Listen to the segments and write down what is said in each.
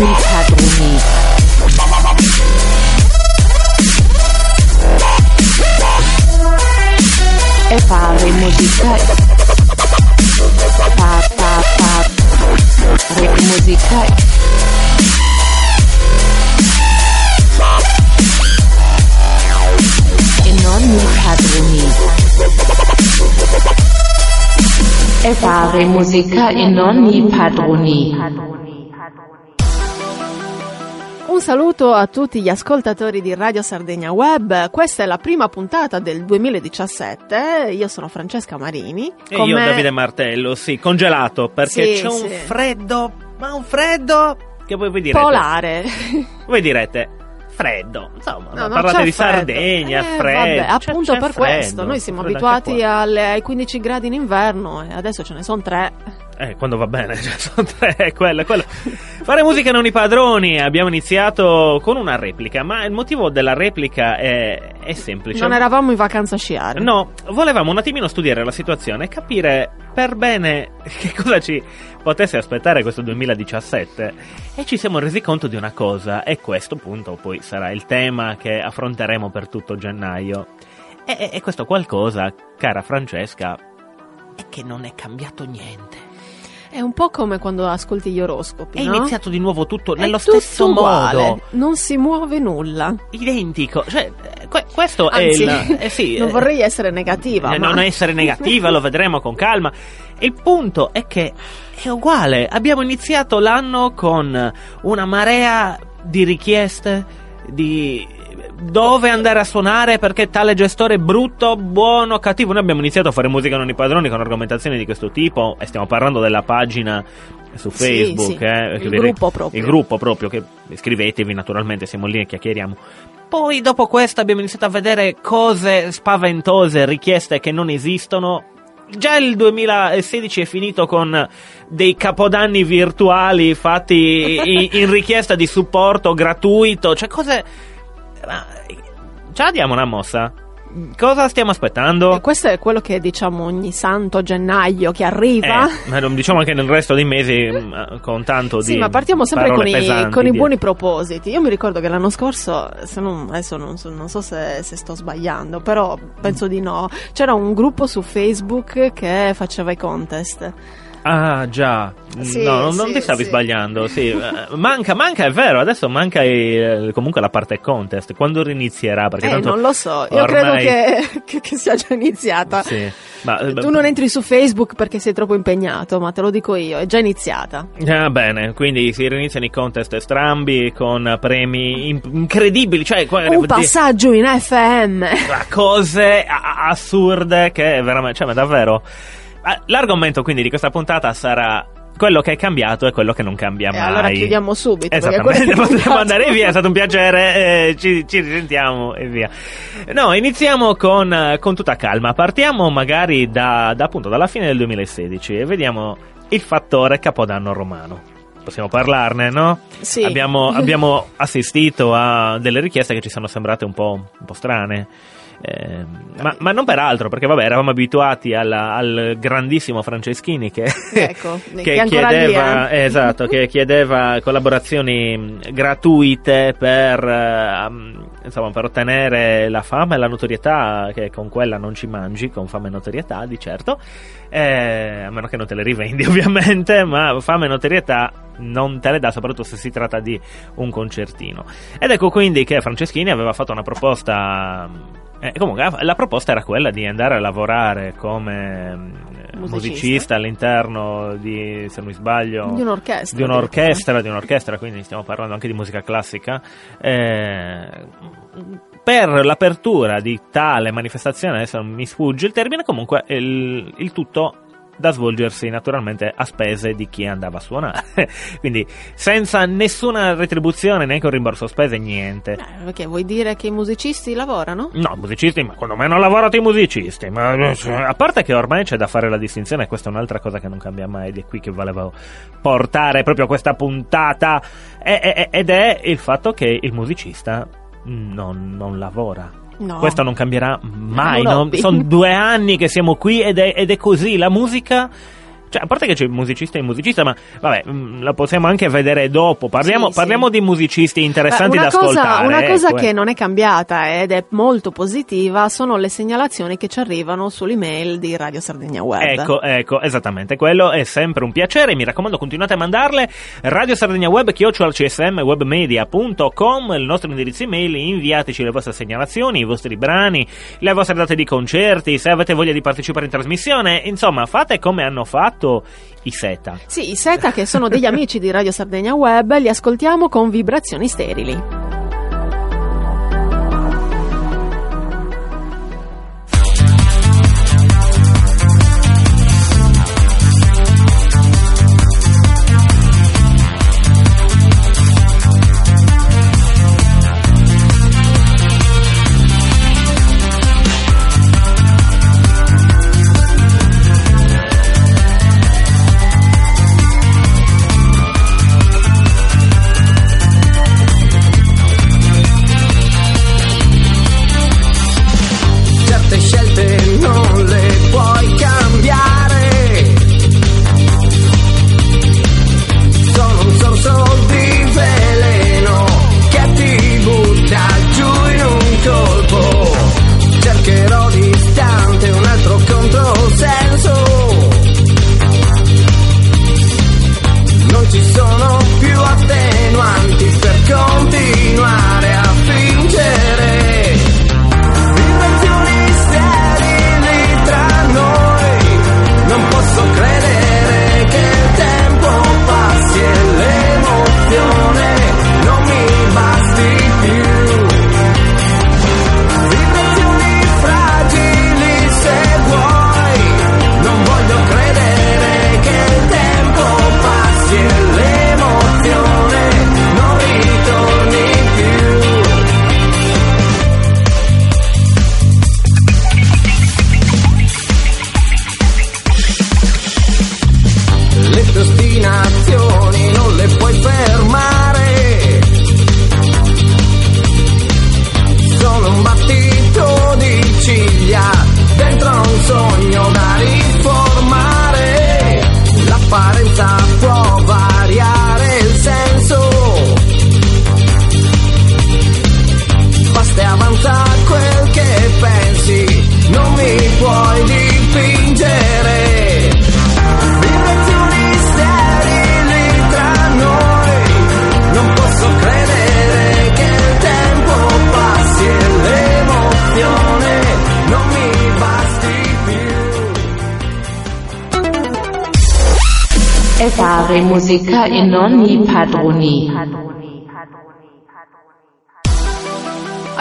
nonni padroni. E fare musica. Pa, pa, pa. Re musica. E nonni padroni. E fare musica e nonni padroni. Un saluto a tutti gli ascoltatori di Radio Sardegna Web. Questa è la prima puntata del 2017. Io sono Francesca Marini. E io me- Davide Martello, sì, congelato, perché Sì, c'è un sì. freddo, ma un freddo che voi, voi direte. polare. Voi direte, freddo, insomma, No, parlate di freddo. Sardegna, Eh, freddo. Vabbè, appunto c'è per freddo, questo. Noi siamo abituati alle- ai 15 gradi in inverno e adesso ce ne sono tre. Eh, quando va bene, cioè, sono tre, è quello, è quello. Fare musica non i padroni, abbiamo iniziato con una replica, ma il motivo della replica è, è semplice. Non eravamo in vacanza a sciare. No, volevamo un attimino studiare la situazione e capire per bene che cosa ci potesse aspettare questo 2017 e ci siamo resi conto di una cosa e questo appunto poi sarà il tema che affronteremo per tutto gennaio. E- e questo qualcosa, cara Francesca, è che non è cambiato niente. È un po' come quando ascolti gli oroscopi. È no? iniziato di nuovo tutto È nello tutto stesso uguale, modo, Non si muove nulla. identico. Cioè, eh, que- questo Anzi, è il... eh sì, non eh, vorrei essere negativa. Eh, ma... Non essere negativa, lo vedremo con calma. Il punto è che è uguale. Abbiamo iniziato l'anno con una marea di richieste di dove andare a suonare perché tale gestore è brutto, buono, cattivo. Noi abbiamo iniziato a fare musica non i padroni con argomentazioni di questo tipo e stiamo parlando della pagina su Sì, Facebook, sì. eh, Il gruppo proprio. Il gruppo proprio che iscrivetevi naturalmente, siamo lì e chiacchieriamo. Poi dopo questo abbiamo iniziato a vedere cose spaventose, richieste che non esistono. Già il 2016 è finito con dei capodanni virtuali fatti in, in richiesta di supporto gratuito, cioè cose... Ma, ce la diamo una mossa? Cosa stiamo aspettando? E questo è quello che diciamo ogni santo gennaio che arriva. Eh, ma non diciamo anche nel resto dei mesi mm, con tanto Sì, di ma partiamo sempre con i, con i buoni propositi. Io mi ricordo che l'anno scorso, se non, adesso non so, non so se, se sto sbagliando, però penso di no. C'era un gruppo su Facebook che faceva i contest. Ah, già. Sì, no, non, non sì, ti stavi sì. sbagliando. Sì. Eh, manca, manca, è vero. Adesso manca i- comunque la parte contest. Quando rinizierà? Perché Eh, non lo so, io ormai- credo che, che- che sia già iniziata. Sì. Ma, eh, Tu non entri su Facebook perché sei troppo impegnato, ma te lo dico io, è già iniziata. Ah, bene, quindi si riniziano i contest strambi con premi in- incredibili, cioè Un passaggio in FM. cose assurde che veramente, cioè, ma davvero. Ah, L'argomento quindi di questa puntata sarà quello che è cambiato e quello che non cambia mai. allora chiudiamo subito. Esattamente, cambiato- andare via, è stato un piacere, eh, ci, ci risentiamo e via. No, iniziamo con, eh, con tutta calma, partiamo magari da, da, appunto dalla fine del 2016 e vediamo il fattore Capodanno romano. Possiamo parlarne, no? Sì. Abbiamo, abbiamo assistito a delle richieste che ci sono sembrate un po', un po' strane. Eh, ma, ma non per altro, perché vabbè, eravamo abituati alla- al grandissimo Franceschini che, Ecco, che che lì, chiedeva, eh. esatto, che chiedeva collaborazioni mh, gratuite per, eh, insomma, per ottenere la fama e la notorietà, che con quella non ci mangi, con fama e notorietà, di certo, eh, a meno che non te le rivendi ovviamente, ma fama e notorietà non te le dà, soprattutto se si tratta di un concertino. Ed ecco quindi che Franceschini aveva fatto una proposta. Eh, comunque, la proposta era quella di andare a lavorare come mm, Musicista. musicista all'interno di, se non mi sbaglio, Di un'orchestra. di un'orchestra, di un'orchestra, quindi stiamo parlando anche di musica classica. eh, per l'apertura di tale manifestazione, adesso mi sfugge il termine, comunque il, il tutto da svolgersi naturalmente a spese di chi andava a suonare. Quindi senza nessuna retribuzione, neanche un rimborso spese, niente. Eh, perché vuoi dire che i musicisti lavorano? No, musicisti, ma quando mai hanno lavorato i musicisti? Ma, a parte che ormai c'è da fare la distinzione, questa è un'altra cosa che non cambia mai, ed è qui che volevo portare proprio questa puntata, ed è il fatto che il musicista non, non lavora. No. Questo non cambierà mai. No? Sono due anni che siamo qui ed è, ed è così. La musica Cioè, a parte che c'è il musicista e il musicista, ma vabbè, mh, la possiamo anche vedere dopo. Parliamo, Sì, parliamo sì. di musicisti interessanti Beh, da cosa, ascoltare. una cosa ecco, eh. che non è cambiata ed è molto positiva sono le segnalazioni che ci arrivano sull'email di Radio Sardegna Web. Ecco, ecco, esattamente, quello è sempre un piacere, mi raccomando continuate a mandarle, Radio Sardegna Web, chiocciola csm, webmedia.com, il nostro indirizzo email, inviateci le vostre segnalazioni, i vostri brani, le vostre date di concerti, se avete voglia di partecipare in trasmissione, insomma, fate come hanno fatto i Seta. Sì, i Seta che sono degli amici di Radio Sardegna Web, li ascoltiamo con vibrazioni sterili. Più. E fare musica in ogni padroni.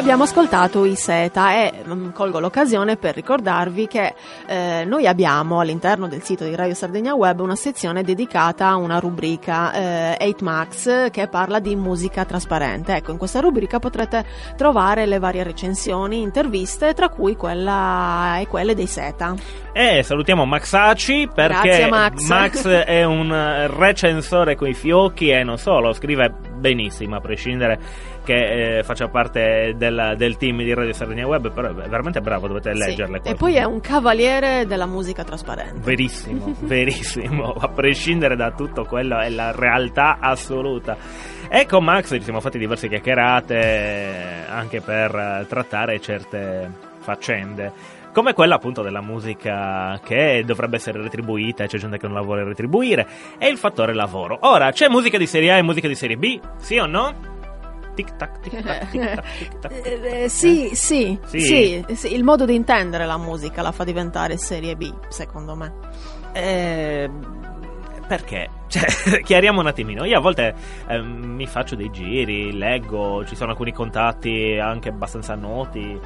Abbiamo ascoltato i Seta e mm, colgo l'occasione per ricordarvi che eh, noi abbiamo all'interno del sito di Radio Sardegna Web una sezione dedicata a una rubrica eh, 8max che parla di musica trasparente. Ecco, in questa rubrica potrete trovare le varie recensioni, interviste, tra cui quella e quelle dei Seta. E salutiamo Max Aci perché Grazie, Max. è un recensore coi fiocchi e non solo, scrive benissimo a prescindere che eh, faccia parte del, del team di Radio Sardegna Web, però è veramente bravo, dovete Sì. leggerle. E poi è un cavaliere della musica trasparente. Verissimo, verissimo, a prescindere da tutto quello è la realtà assoluta. E con Max ci siamo fatti diverse chiacchierate anche per eh, trattare certe faccende. Come quella appunto della musica che dovrebbe essere retribuita e c'è gente che non la vuole retribuire. E il fattore lavoro. Ora, c'è musica di serie A e musica di serie B? Sì o no? Tic tac, tic tac, tic tac, tic tac. Eh, eh, sì, sì, Sì. sì, sì, il modo di intendere la musica la fa diventare serie B, secondo me. Eh, perché? Cioè, chiariamo un attimino. Io a volte ehm, mi faccio dei giri, leggo, ci sono alcuni contatti anche abbastanza noti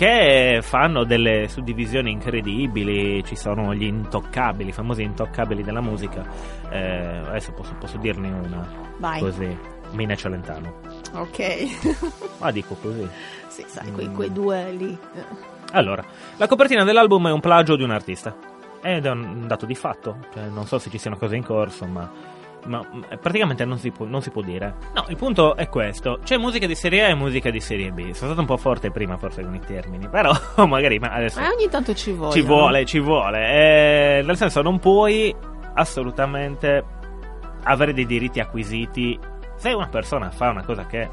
che fanno delle suddivisioni incredibili. Ci sono gli intoccabili, i famosi intoccabili della musica. Eh, adesso posso, posso dirne una Vai. così. Mina Celentano. Ok. Ma dico così. sì, sai, quei, quei due lì. Allora, la copertina dell'album è un plagio di un artista. Ed è un dato di fatto. Cioè, non so se ci siano cose in corso, ma. Ma mm, praticamente non si, può, non si può dire. No, il punto è questo: c'è musica di serie A e musica di serie B. Sono stato un po' forte prima, forse, con i termini. Però, magari, ma adesso. Eh, ogni tanto ci vuole. Ci vuole, ci vuole. Eh, nel senso, non puoi assolutamente avere dei diritti acquisiti. Se una persona fa una cosa che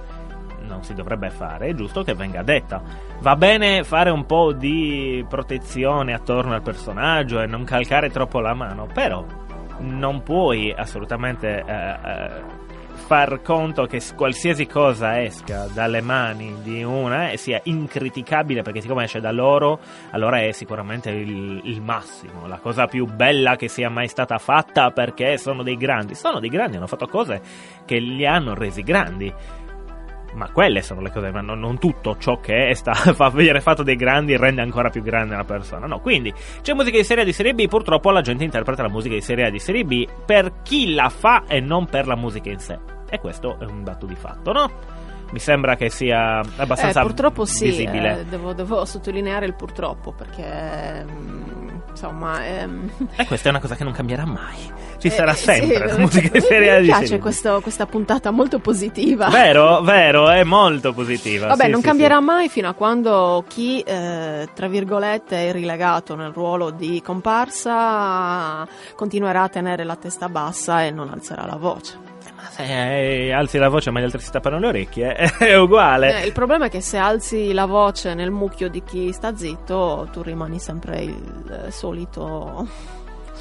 non si dovrebbe fare, è giusto che venga detta. Va bene fare un po' di protezione attorno al personaggio e non calcare troppo la mano, però non puoi assolutamente eh, eh, far conto che qualsiasi cosa esca dalle mani di una sia incriticabile perché siccome esce da loro allora è sicuramente il, il, massimo. La cosa più bella che sia mai stata fatta perché sono dei grandi. Sono dei grandi hanno fatto cose che li hanno resi grandi ma quelle sono le cose, ma non, non tutto ciò che è sta, fa, viene fatto dei grandi rende ancora più grande una persona. No, quindi c'è musica di serie A di serie B, purtroppo la gente interpreta la musica di serie A di serie B per chi la fa e non per la musica in sé. E questo è un dato di fatto, no? Mi sembra che sia abbastanza eh, purtroppo sì, visibile. Eh, devo, devo, sottolineare il purtroppo perché mm, insomma ehm... e questa è una cosa che non cambierà mai. Ci sarà eh, sempre sì, la musica di serie mi piace questo, questa puntata molto positiva. Vero? Vero? È molto positiva. Vabbè sì, non sì, cambierà mai fino a quando chi eh, tra virgolette è rilegato nel ruolo di comparsa continuerà a tenere la testa bassa e non alzerà la voce eh, alzi la voce ma gli altri si tappano le orecchie è uguale Eh, il problema è che se alzi la voce nel mucchio di chi sta zitto, tu rimani sempre il eh, solito,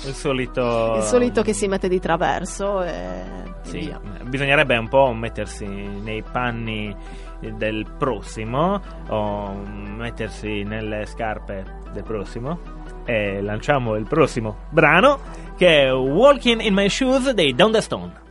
il solito il solito che si mette di traverso e Sì, via. bisognerebbe un po' mettersi nei panni del prossimo o mettersi nelle scarpe del prossimo e lanciamo il prossimo brano che è Walking in My Shoes dei Down the Stone.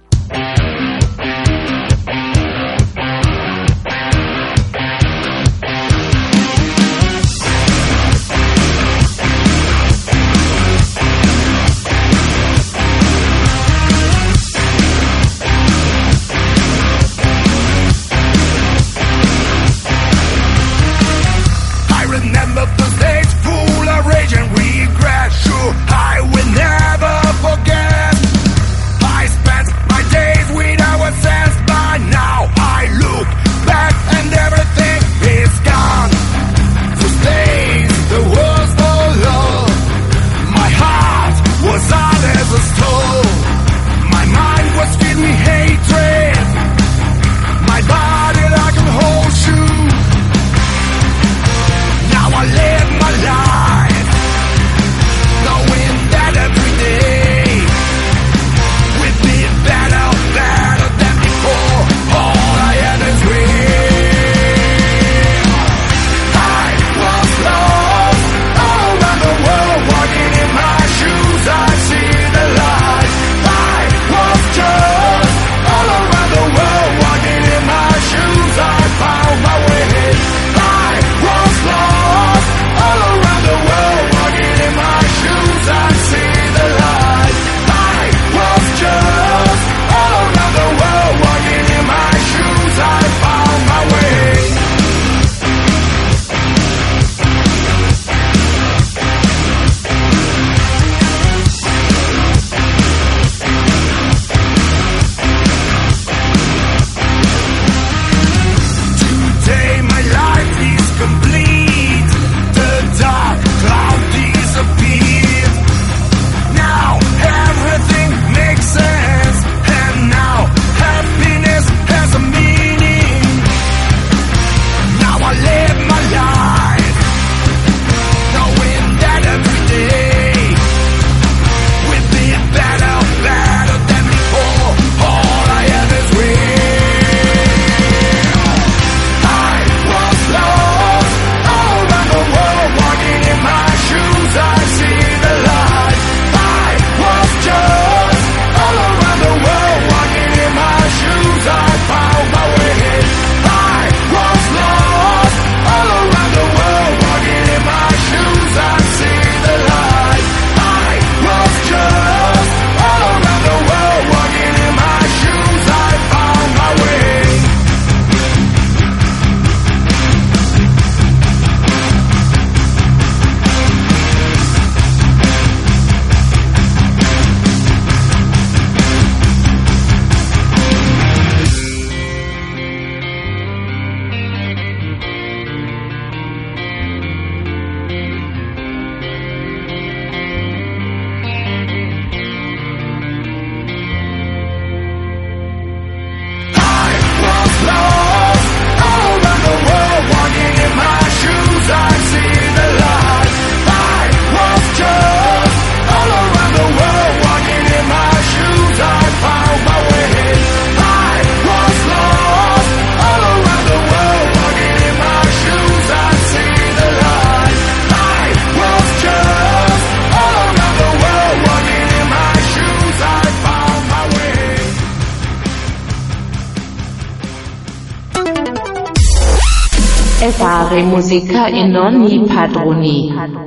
Fare musica e non i padroni.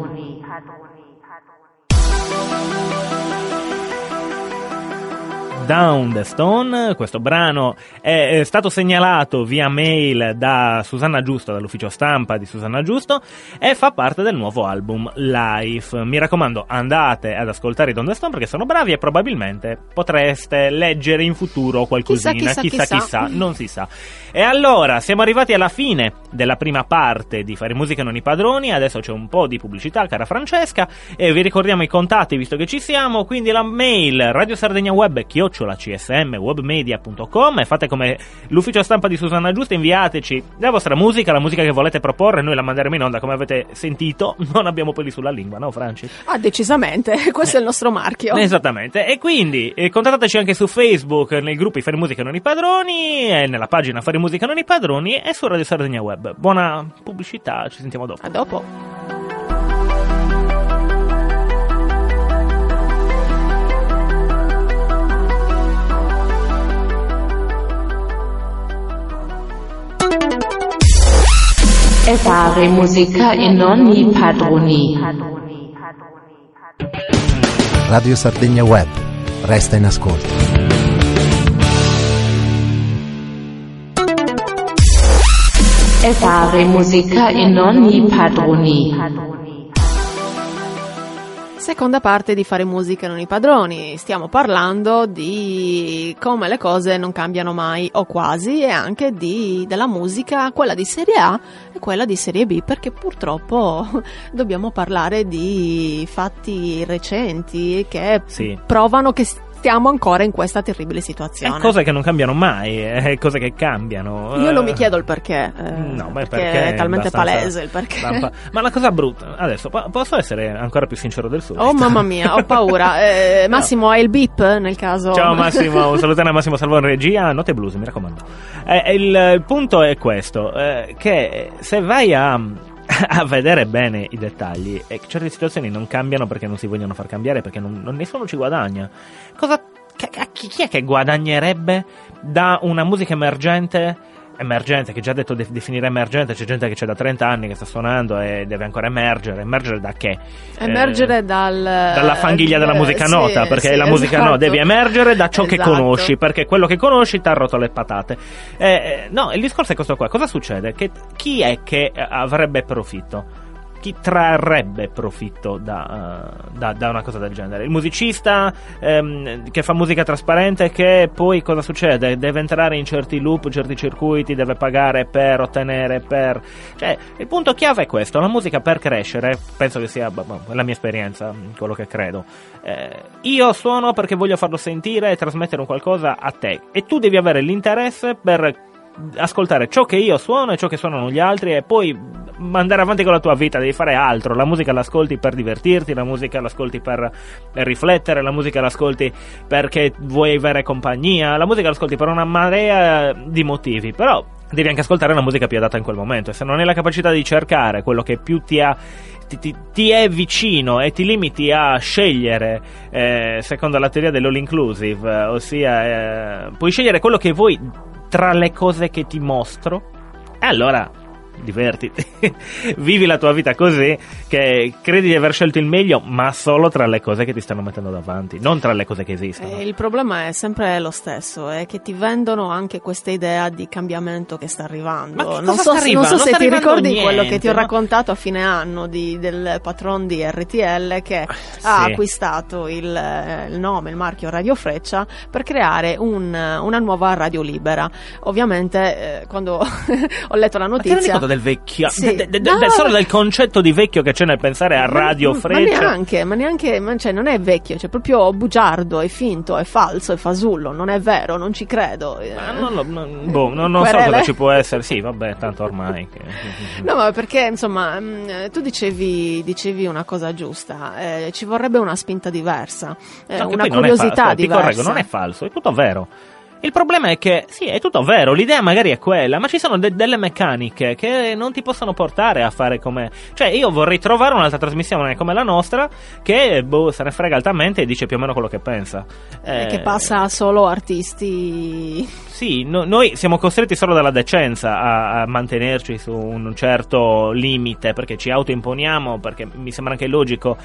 Down the Stone. Questo brano è, stato segnalato via mail da Susanna Giusto, dall'ufficio stampa di Susanna Giusto, e fa parte del nuovo album Life. Mi raccomando, andate ad ascoltare i Down the Stone perché sono bravi e probabilmente potreste leggere in futuro qualcosina. Chissà, chissà, chissà, chissà. non si sa. E allora, siamo arrivati alla fine della prima parte di Fare Musica non i padroni. Adesso c'è un po' di pubblicità, cara Francesca. E vi ricordiamo i contatti visto che ci siamo. Quindi la mail Radio Sardegna Web chiocciola csmwebmedia.com e fate come l'ufficio stampa di Susanna Giusta. Inviateci la vostra musica, la musica che volete proporre. Noi la manderemo in onda come avete sentito. Non abbiamo peli sulla lingua, no, Franci? Ah, decisamente, questo è il nostro marchio. Esattamente, e quindi eh, contattateci anche su Facebook, nei gruppi Fare Musica Non i Padroni, e nella pagina Fare Musica Non i Padroni e su Radio Sardegna Web. Buona pubblicità, ci sentiamo dopo. A dopo. E fare musica e non i padroni. Radio Sardegna Web. Resta in ascolto. E fare musica e non i padroni. Seconda parte di fare musica non i padroni. Stiamo parlando di come le cose non cambiano mai o quasi e anche di, della musica, quella di serie A e quella di serie B, perché purtroppo dobbiamo parlare di fatti recenti che Sì. provano che stiamo ancora in questa terribile situazione. cose che non cambiano mai, è cose che cambiano. Io non Eh, mi chiedo il perché, eh, No, perché, perché è talmente palese il perché. lampa- Ma la cosa brutta, adesso po- posso essere ancora più sincero del solito? Oh mamma mia, ho paura. Eh, Massimo, hai il beep nel caso? Ciao Massimo, un salutone a Massimo Salvo in regia, note blues, mi raccomando. Eh, il, il punto è questo, eh, che se vai a, a vedere bene i dettagli, e certe situazioni non cambiano perché non si vogliono far cambiare, perché non, non- nessuno ci guadagna. Cosa, chi, chi è che guadagnerebbe da una musica emergente? Emergente, che già detto de- definire emergente, c'è gente che c'è da 30 anni che sta suonando e deve ancora emergere. Emergere da che? Emergere Eh, dal, dalla fanghiglia della eh, musica sì, nota, perché sì, la musica esatto. no, devi emergere da ciò che Esatto. conosci, perché quello che conosci ti ha rotto le patate. Eh, eh, no, il discorso è questo qua. Cosa succede? Che chi è che eh, avrebbe profitto? Chi trarrebbe profitto da, eh, da- da una cosa del genere? Il musicista ehm, che fa musica trasparente che poi cosa succede? Deve entrare in certi loop, certi circuiti, deve pagare per ottenere, per... Cioè, il punto chiave è questo, la musica per crescere, penso che sia boh, boh, la mia esperienza, quello che credo. Eh, io suono perché voglio farlo sentire e trasmettere un qualcosa a te e tu devi avere l'interesse per ascoltare ciò che io suono e ciò che suonano gli altri e poi mandare avanti con la tua vita, devi fare altro. La musica l'ascolti per divertirti, la musica l'ascolti per riflettere, la musica l'ascolti perché vuoi avere compagnia, la musica l'ascolti per una marea di motivi, però devi anche ascoltare la musica più adatta in quel momento e se non hai la capacità di cercare quello che più ti ha ti, ti- ti è vicino e ti limiti a scegliere eh, secondo la teoria dell'all inclusive, ossia eh, puoi scegliere quello che vuoi tra le cose che ti mostro, e allora divertiti, vivi la tua vita così che credi di aver scelto il meglio, ma solo tra le cose che ti stanno mettendo davanti, non tra le cose che esistono. Eh, il problema è sempre lo stesso, è che ti vendono anche questa idea di cambiamento che sta arrivando. Ma che non so, sta se- non so se Non sta ti ricordi niente, quello che ti ho no? raccontato a fine anno di- del patron di RTL che ha sì. acquistato il, eh, il nome, il marchio Radio Freccia per creare un- una nuova radio libera. Ovviamente eh, quando ho letto la notizia... del vecchio, Sì. de- de- de- No. solo del concetto di vecchio che c'è nel pensare a Radio ma, Freccia? Ma neanche, ma neanche, ma cioè, non è vecchio, cioè proprio bugiardo, è finto, è falso, è fasullo, non è vero, non ci credo. eh. Ma non, lo- non- boh, non- non so cosa ci può essere. Sì, vabbè, tanto ormai. Che... No, ma perché insomma, mh, tu dicevi, dicevi una cosa giusta, eh, ci vorrebbe una spinta diversa, eh, una curiosità Ti diversa. correggo, non è falso, è tutto vero. Il problema è che, sì, è tutto vero, l'idea magari è quella, ma ci sono de- delle meccaniche che non ti possono portare a fare come... Cioè, io vorrei trovare un'altra trasmissione come la nostra che, boh, se ne frega altamente e dice più o meno quello che pensa. Eh, Eh, Che passa solo artisti. Sì, no- noi siamo costretti solo dalla decenza a, a mantenerci su un certo limite, perché ci autoimponiamo, perché mi sembra anche logico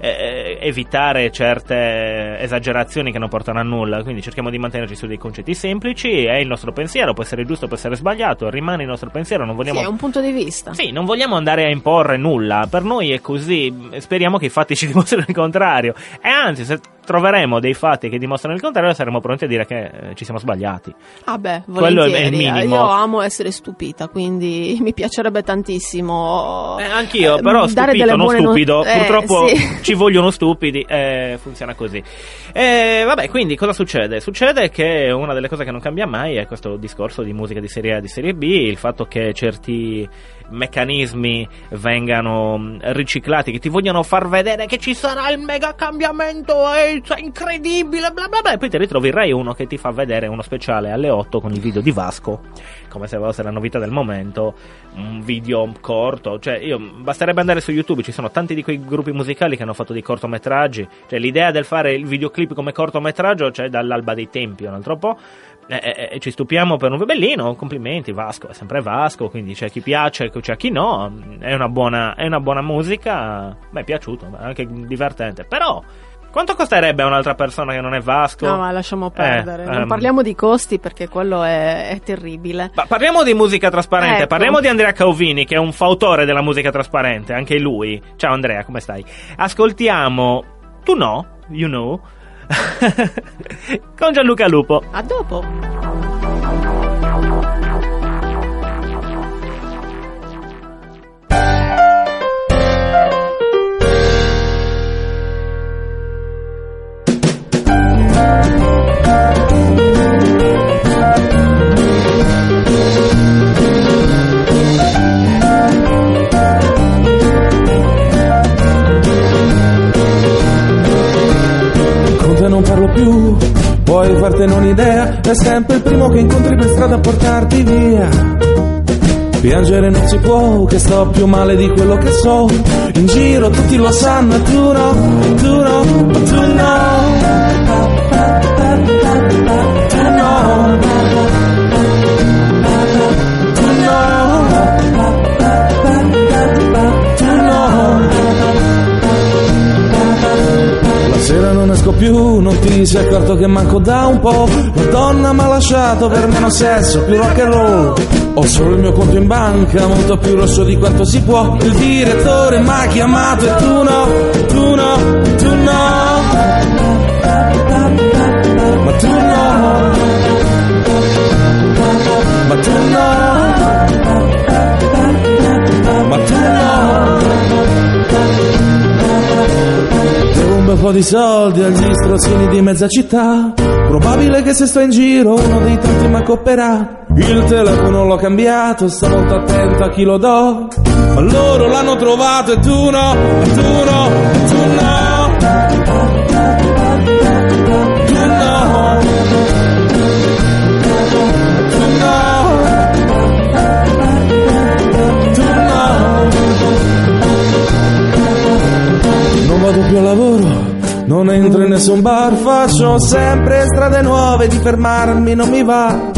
eh, evitare certe esagerazioni che non portano a nulla, quindi cerchiamo di mantenerci su dei concetti semplici, è il nostro pensiero, può essere giusto, può essere sbagliato, rimane il nostro pensiero, non Sì, vogliamo... è un punto di vista. Sì, non vogliamo andare a imporre nulla, per noi è così, speriamo che i fatti ci dimostrino il contrario. E anzi, se troveremo dei fatti che dimostrano il contrario, saremo pronti a dire che eh, ci siamo sbagliati. Ah beh, Quello è il volentieri. minimo. Io amo essere stupita, quindi mi piacerebbe tantissimo. Eh, anch'io, eh, però delle non stupido. eh, Purtroppo sì. ci vogliono stupidi, eh, funziona così. Eh, vabbè, quindi cosa succede? Succede che una delle cose che non cambia mai è questo discorso di musica di serie A e di serie B, il fatto che certi meccanismi vengano mh, riciclati, che ti vogliono far vedere che ci sarà il mega cambiamento, è cioè, incredibile, bla bla bla, e poi ti ritrovi Rai 1 che ti fa vedere uno speciale alle 8 con il video di Vasco, come se fosse la novità del momento, un video corto, cioè io basterebbe andare su YouTube, ci sono tanti di quei gruppi musicali che hanno fatto dei cortometraggi, cioè l'idea del fare il videoclip come cortometraggio c'è dall'alba dei tempi, un altro po'. E, e- e ci stupiamo per un bellino, complimenti, Vasco è sempre Vasco, quindi c'è chi piace, c'è chi no, è una buona, è una buona musica, mi è piaciuto, è anche divertente, però quanto costerebbe a un'altra persona che non è Vasco? No, ma lasciamo perdere. Eh, non ehm, parliamo di costi perché quello è, è terribile. Ma parliamo di musica trasparente, Ecco. parliamo di Andrea Cauvini che è un fautore della musica trasparente, anche lui. Ciao Andrea, come stai? Ascoltiamo Tu no, you know, con Gianluca Lupo. A dopo. Piangere non si può, che sto più male di quello che so. In giro tutti lo sanno, e tu no, no, tu no. Tu no. La sera non esco più, non ti sei accorto che manco da un po'. La donna mi ha lasciato per meno sesso, più rock and roll. Ho solo il mio conto in banca, molto più rosso di quanto si può. Il direttore mi ha chiamato e tu no, tu no, tu no. Ma tu no. Ma tu no. Ma tu no. Devo un bel po' di soldi agli strozzini di mezza città. Probabile che se sto in giro uno dei tanti mi accopperà. Il telefono l'ho cambiato, sto molto attento a chi lo do. Ma loro l'hanno trovato e tu no, e tu no, e tu no. Tu no. Tu no. Tu no. Non vado più al lavoro, non entro in nessun bar, faccio sempre strade nuove, di fermarmi non mi va.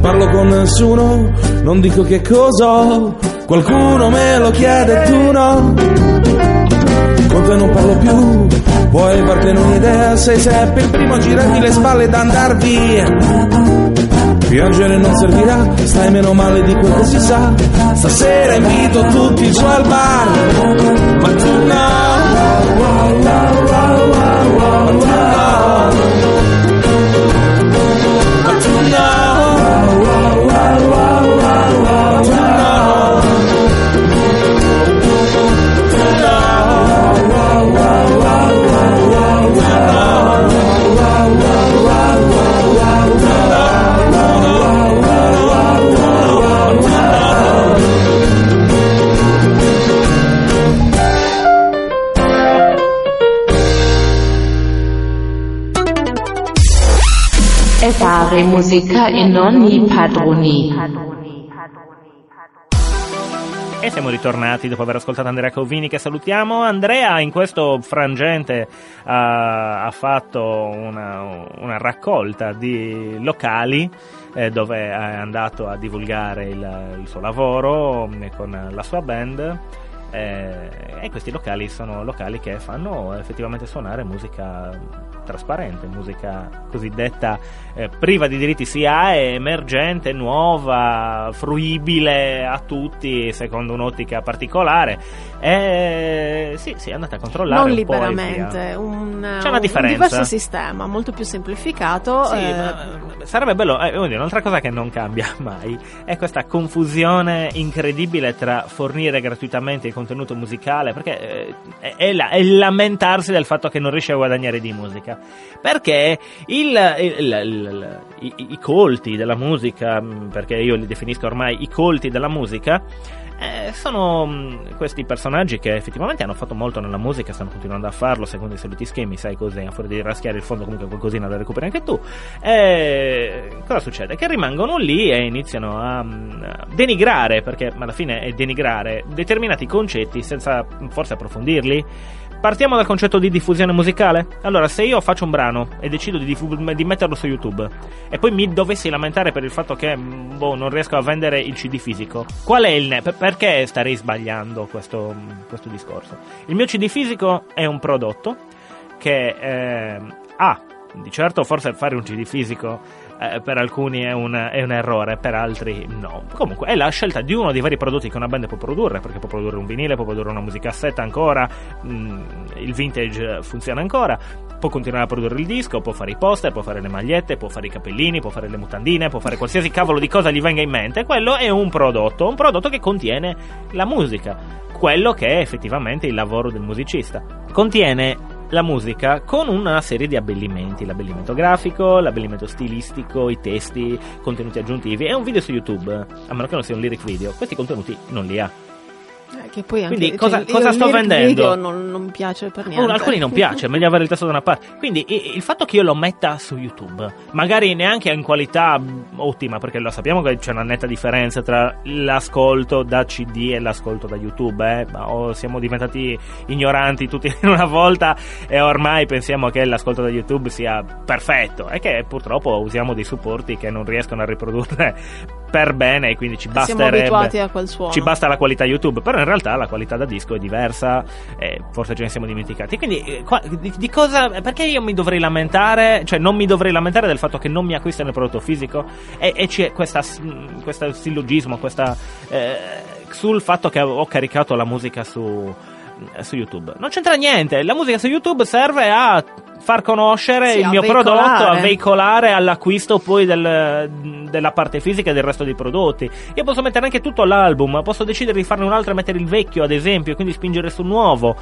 Parlo con nessuno, non dico che cosa qualcuno me lo chiede, tu no. Con te non parlo più, vuoi fartene un'idea, sei sempre il primo a girarmi le spalle ed andar via. Piangere non servirà, stai meno male di quel che si sa. Stasera invito tutti giù al bar, ma tu no. Fare musica in ogni padroni. E siamo ritornati dopo aver ascoltato Andrea Covini che salutiamo. Andrea in questo frangente ha, ha fatto una, una, raccolta di locali eh, dove è andato a divulgare il, il suo lavoro eh, con la sua band. Eh, e questi locali sono locali che fanno effettivamente suonare musica trasparente, musica cosiddetta eh, priva di diritti sia emergente, nuova, fruibile a tutti secondo un'ottica particolare. E sì, sì, andate a controllare. Non liberamente, un, C'è una differenza. un diverso sistema, molto più semplificato. Sì, eh, sarebbe bello, eh, dire, un'altra cosa che non cambia mai è questa confusione incredibile tra fornire gratuitamente il contenuto musicale, perché eh, è, la, è lamentarsi del fatto che non riesci a guadagnare di musica, perché il, il, il, i, i colti della musica, perché io li definisco ormai i colti della musica, eh, sono mh, questi personaggi che effettivamente hanno fatto molto nella musica, stanno continuando a farlo secondo i soliti schemi, sai cos'è, a fuori di raschiare il fondo comunque qualcosina la recuperi anche tu. Eh, cosa succede? Che rimangono lì e iniziano a, a denigrare, perché alla fine è denigrare determinati concetti senza forse approfondirli. Partiamo dal concetto di diffusione musicale. Allora, se io faccio un brano e decido di, diffu- di metterlo su YouTube e poi mi dovessi lamentare per il fatto che boh, non riesco a vendere il CD fisico, qual è il ne- perché starei sbagliando questo, questo, discorso? Il mio CD fisico è un prodotto che eh, ha, di certo, forse fare un CD fisico eh, per alcuni è un, è un, errore, per altri no. Comunque è la scelta di uno dei vari prodotti che una band può produrre, perché può produrre un vinile, può produrre una musicassetta ancora, mh, mm, il vintage funziona ancora, può continuare a produrre il disco, può fare i poster, può fare le magliette, può fare i capellini, può fare le mutandine, può fare qualsiasi cavolo di cosa gli venga in mente. Quello è un prodotto, un prodotto che contiene la musica, quello che è effettivamente il lavoro del musicista. Contiene la musica con una serie di abbellimenti, l'abbellimento grafico, l'abbellimento stilistico, i testi, contenuti aggiuntivi. È un video su YouTube, a meno che non sia un lyric video, questi contenuti non li ha. Eh, che poi anche, Quindi cosa, cioè, cosa sto vendendo? Non, non piace per Oh, niente. alcuni non piace, è meglio avere il testo da una parte. Quindi il fatto che io lo metta su YouTube, magari neanche in qualità ottima, perché lo sappiamo che c'è una netta differenza tra l'ascolto da CD e l'ascolto da YouTube, eh? Ma o siamo diventati ignoranti tutti in una volta e ormai pensiamo che l'ascolto da YouTube sia perfetto e che purtroppo usiamo dei supporti che non riescono a riprodurre per bene e quindi ci basterebbe ci basta la qualità YouTube, però in realtà la qualità da disco è diversa, e forse ce ne siamo dimenticati. Quindi, eh, qua- di, di cosa, perché io mi dovrei lamentare, cioè non mi dovrei lamentare del fatto che non mi acquistano il prodotto fisico? E, e c'è questa, questo sillogismo, questa, eh, sul fatto che ho caricato la musica su, su YouTube. Non c'entra niente, la musica su YouTube serve a far conoscere Sì, il a mio veicolare. prodotto, a veicolare all'acquisto poi del- della parte fisica e del resto dei prodotti. Io posso mettere anche tutto l'album, posso decidere di farne un altro e mettere il vecchio, ad esempio, e quindi spingere sul nuovo.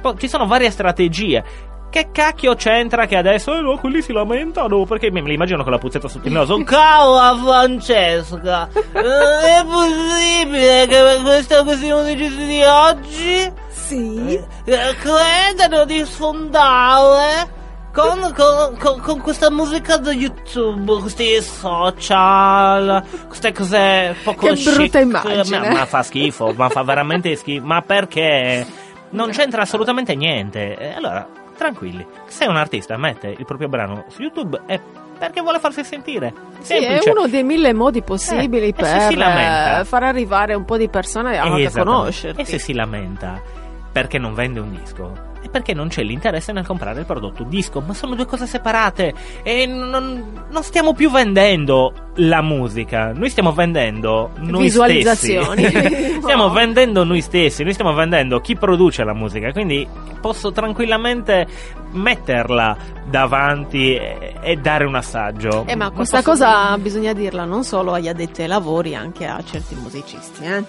Poi ci sono varie strategie. Che cacchio c'entra che adesso eh no, quelli si lamentano? Perché me li immagino con la puzzetta sotto il naso. Cavolo Francesca! Non è possibile che questa questi musicisti di oggi Sì. eh, credono di sfondare con, con- con- con questa musica da YouTube, questi social, queste cose poco Che chic. brutta immagine. Ma, ma fa schifo, ma fa veramente schifo. Ma perché? Non c'entra assolutamente niente. Allora, tranquilli. Se un artista mette il proprio brano su YouTube è perché vuole farsi sentire. Sì, è Semplice. uno dei mille modi possibili Eh, per eh, far arrivare un po' di persone a, conoscerti. E se si lamenta perché non vende un disco? Perché non c'è l'interesse nel comprare il prodotto disco, ma sono due cose separate e non, non stiamo più vendendo la musica, noi stiamo vendendo noi Visualizzazioni. stessi. stiamo No. vendendo noi stessi, noi stiamo vendendo chi produce la musica, quindi posso tranquillamente metterla davanti e, e dare un assaggio. Eh, ma Non questa posso- cosa bisogna dirla non solo agli addetti ai lavori, anche a certi musicisti. Eh?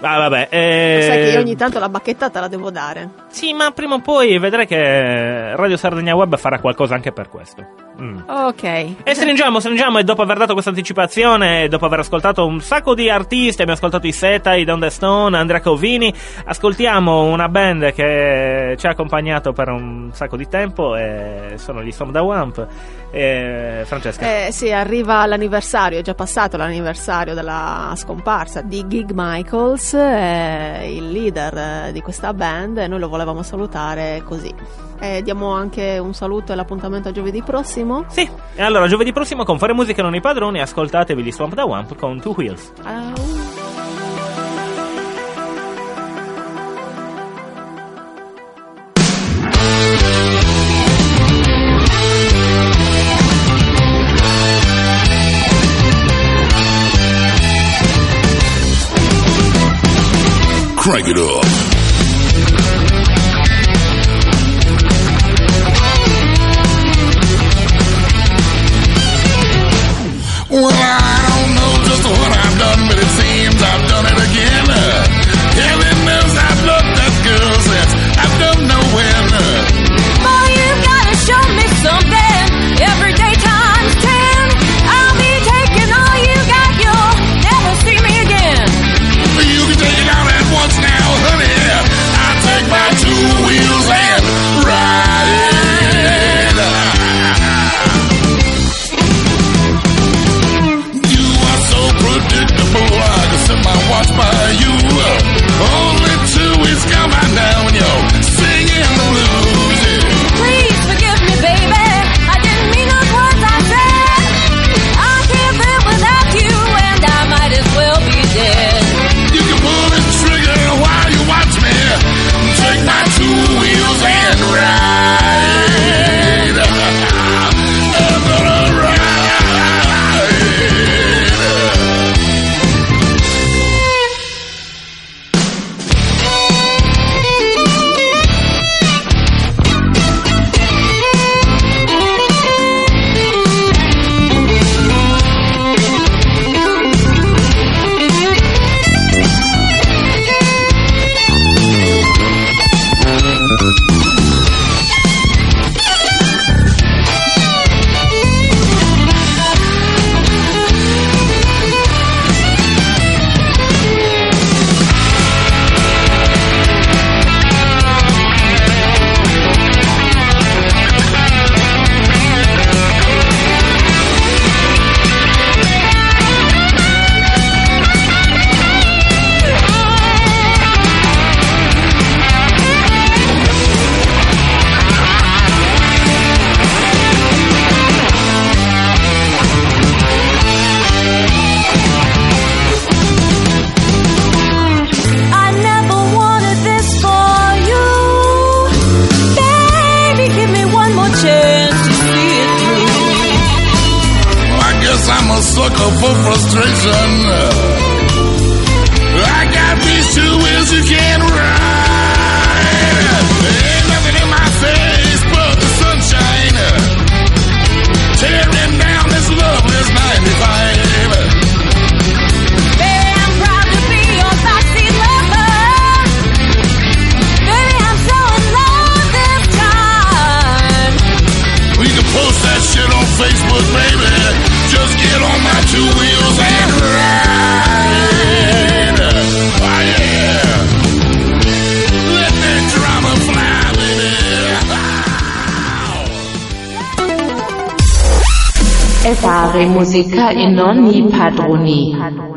Ah, vabbè, eh, Sai che io ogni tanto la bacchetta te la devo dare. Sì, ma prima o poi vedrai che Radio Sardegna Web farà qualcosa anche per questo. Mm. Ok. E stringiamo, stringiamo e dopo aver dato questa anticipazione, dopo aver ascoltato un sacco di artisti, abbiamo ascoltato i Seta, i Down the Stone, Andrea Covini, ascoltiamo una band che ci ha accompagnato per un sacco di tempo e sono gli Storm da Wamp. E Francesca. Eh, sì, arriva l'anniversario, è già passato l'anniversario della scomparsa di Gig Michaels, eh, il leader di questa band, e noi lo volevamo salutare così. Eh, diamo anche un saluto e l'appuntamento a giovedì prossimo. Sì, e allora giovedì prossimo con Fare Musica non i padroni, ascoltatevi gli Swamp da Wamp con Two Wheels. Ciao. Crank it up. E fare musica e non i padroni.